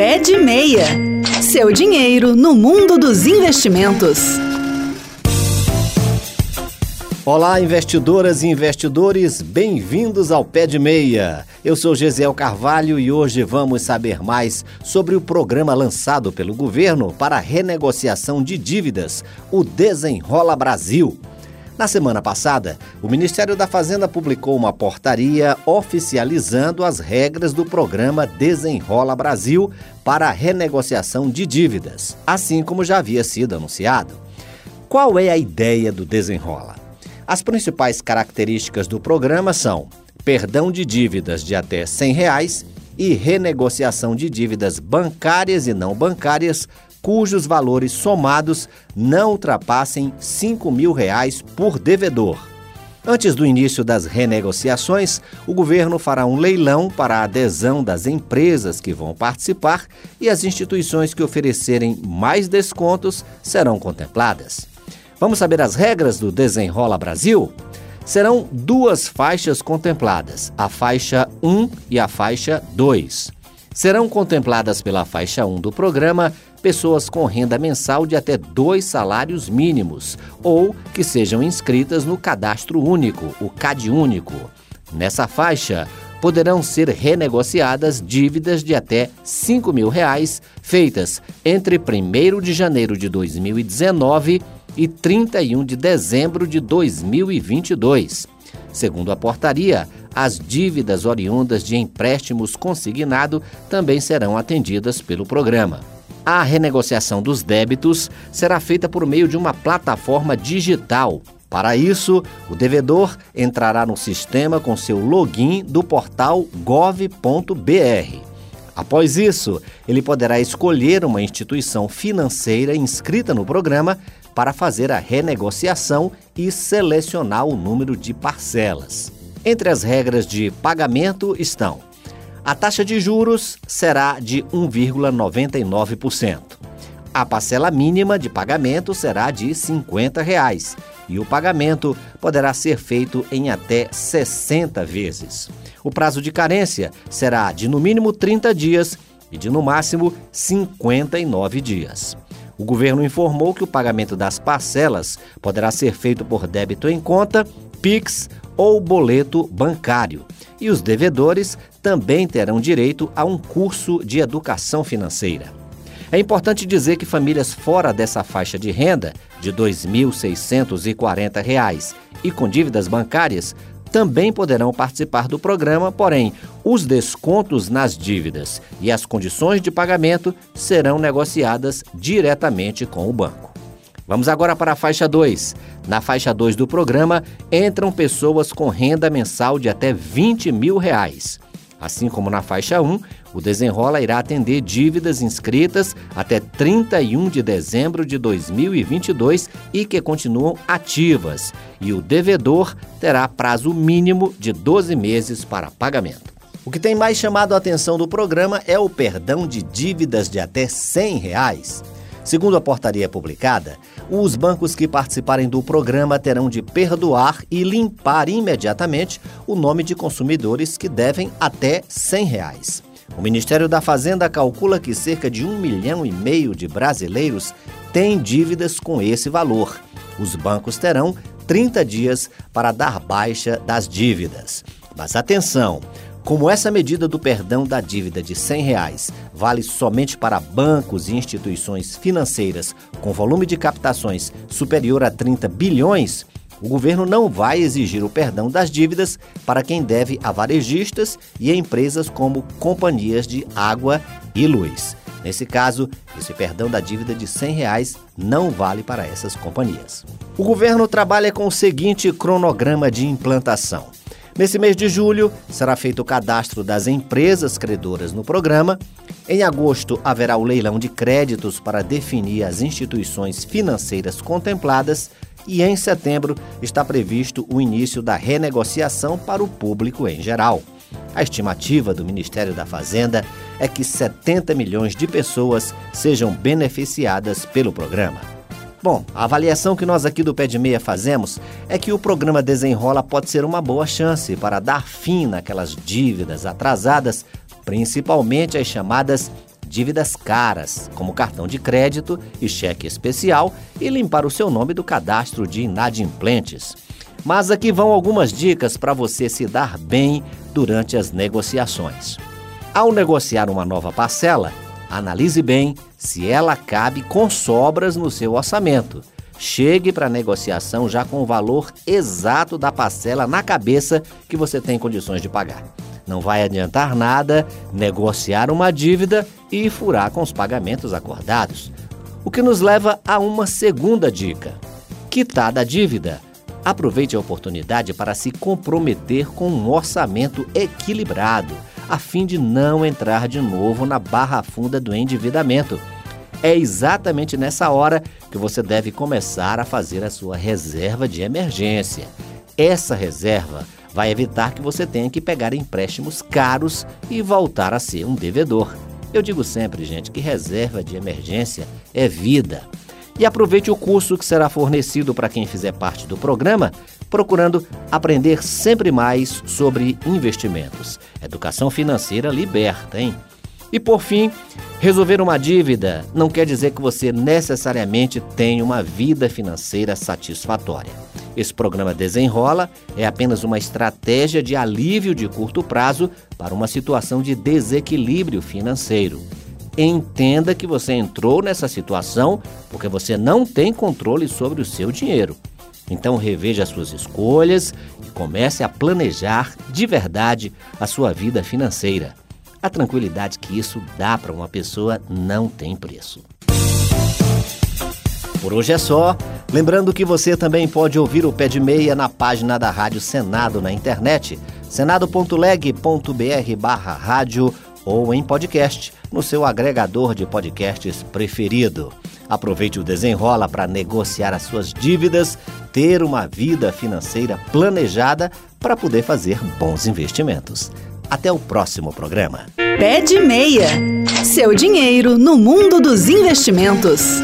Pé de Meia. Seu dinheiro no mundo dos investimentos. Olá, investidoras e investidores, bem-vindos ao Pé de Meia. Eu sou Gesiel Carvalho e hoje vamos saber mais sobre o programa lançado pelo governo para renegociação de dívidas, o Desenrola Brasil. Na semana passada, o Ministério da Fazenda publicou uma portaria oficializando as regras do programa Desenrola Brasil para a renegociação de dívidas, assim como já havia sido anunciado. Qual é a ideia do Desenrola? As principais características do programa são perdão de dívidas de até 100 reais e renegociação de dívidas bancárias e não bancárias cujos valores somados não ultrapassem 5 mil reais por devedor. Antes do início das renegociações, o governo fará um leilão para a adesão das empresas que vão participar e as instituições que oferecerem mais descontos serão contempladas. Vamos saber as regras do Desenrola Brasil? Serão duas faixas contempladas, a faixa 1 e a faixa 2. Serão contempladas pela faixa 1 do programa pessoas com renda mensal de até dois salários mínimos ou que sejam inscritas no Cadastro Único, o CAD Único. Nessa faixa, poderão ser renegociadas dívidas de até 5 mil reais feitas entre 1 de janeiro de 2019 e 31 de dezembro de 2022. Segundo a portaria, as dívidas oriundas de empréstimos consignado também serão atendidas pelo programa. A renegociação dos débitos será feita por meio de uma plataforma digital. Para isso, o devedor entrará no sistema com seu login do portal gov.br. Após isso, ele poderá escolher uma instituição financeira inscrita no programa para fazer a renegociação e selecionar o número de parcelas. Entre as regras de pagamento estão: a taxa de juros será de 1,99%. A parcela mínima de pagamento será de 50 reais, e o pagamento poderá ser feito em até 60 vezes. O prazo de carência será de no mínimo 30 dias e de no máximo 59 dias. O governo informou que o pagamento das parcelas poderá ser feito por débito em conta, PIX ou boleto bancário. E os devedores também terão direito a um curso de educação financeira. É importante dizer que famílias fora dessa faixa de renda, de R$ 2.640, e com dívidas bancárias, também poderão participar do programa, porém, os descontos nas dívidas e as condições de pagamento serão negociadas diretamente com o banco. Vamos agora para a faixa 2. Na faixa 2 do programa entram pessoas com renda mensal de até 20 mil reais. Assim como na faixa 1, o Desenrola irá atender dívidas inscritas até 31 de dezembro de 2022 e que continuam ativas, e o devedor terá prazo mínimo de 12 meses para pagamento. O que tem mais chamado a atenção do programa é o perdão de dívidas de até 100 reais. Segundo a portaria publicada, os bancos que participarem do programa terão de perdoar e limpar imediatamente o nome de consumidores que devem até 100 reais. O Ministério da Fazenda calcula que cerca de um milhão e meio de brasileiros têm dívidas com esse valor. Os bancos terão 30 dias para dar baixa das dívidas. Mas atenção! Como essa medida do perdão da dívida de 100 reais vale somente para bancos e instituições financeiras com volume de captações superior a 30 bilhões, o governo não vai exigir o perdão das dívidas para quem deve a varejistas e a empresas como companhias de água e luz. Nesse caso, esse perdão da dívida de 100 reais não vale para essas companhias. O governo trabalha com o seguinte cronograma de implantação. Nesse mês de julho, será feito o cadastro das empresas credoras no programa. Em agosto, haverá o leilão de créditos para definir as instituições financeiras contempladas. E em setembro está previsto o início da renegociação para o público em geral. A estimativa do Ministério da Fazenda é que 70 milhões de pessoas sejam beneficiadas pelo programa. Bom, a avaliação que nós aqui do Pé de Meia fazemos é que o programa Desenrola pode ser uma boa chance para dar fim naquelas dívidas atrasadas, principalmente as chamadas dívidas caras, como cartão de crédito e cheque especial, e limpar o seu nome do cadastro de inadimplentes. Mas aqui vão algumas dicas para você se dar bem durante as negociações. Ao negociar uma nova parcela, analise bem se ela cabe com sobras no seu orçamento. Chegue para a negociação já com o valor exato da parcela na cabeça que você tem condições de pagar. Não vai adiantar nada negociar uma dívida e furar com os pagamentos acordados. O que nos leva a uma segunda dica: quitada a dívida Aproveite a oportunidade para se comprometer com um orçamento equilibrado, a fim de não entrar de novo na barra funda do endividamento. É exatamente nessa hora que você deve começar a fazer a sua reserva de emergência. Essa reserva vai evitar que você tenha que pegar empréstimos caros e voltar a ser um devedor. Eu digo sempre, gente, que reserva de emergência é vida e aproveite o curso que será fornecido para quem fizer parte do programa, procurando aprender sempre mais sobre investimentos. Educação financeira liberta, hein? E por fim, resolver uma dívida não quer dizer que você necessariamente tenha uma vida financeira satisfatória. Esse programa Desenrola é apenas uma estratégia de alívio de curto prazo para uma situação de desequilíbrio financeiro entenda que você entrou nessa situação porque você não tem controle sobre o seu dinheiro. Então reveja as suas escolhas e comece a planejar de verdade a sua vida financeira. A tranquilidade que isso dá para uma pessoa não tem preço. Por hoje é só. Lembrando que você também pode ouvir o Pé de Meia na página da Rádio Senado na internet, senado.leg.br barra rádio ou em podcast no seu agregador de podcasts preferido. Aproveite o desenrola para negociar as suas dívidas, ter uma vida financeira planejada para poder fazer bons investimentos. Até o próximo programa. Pé de meia. Seu dinheiro no mundo dos investimentos.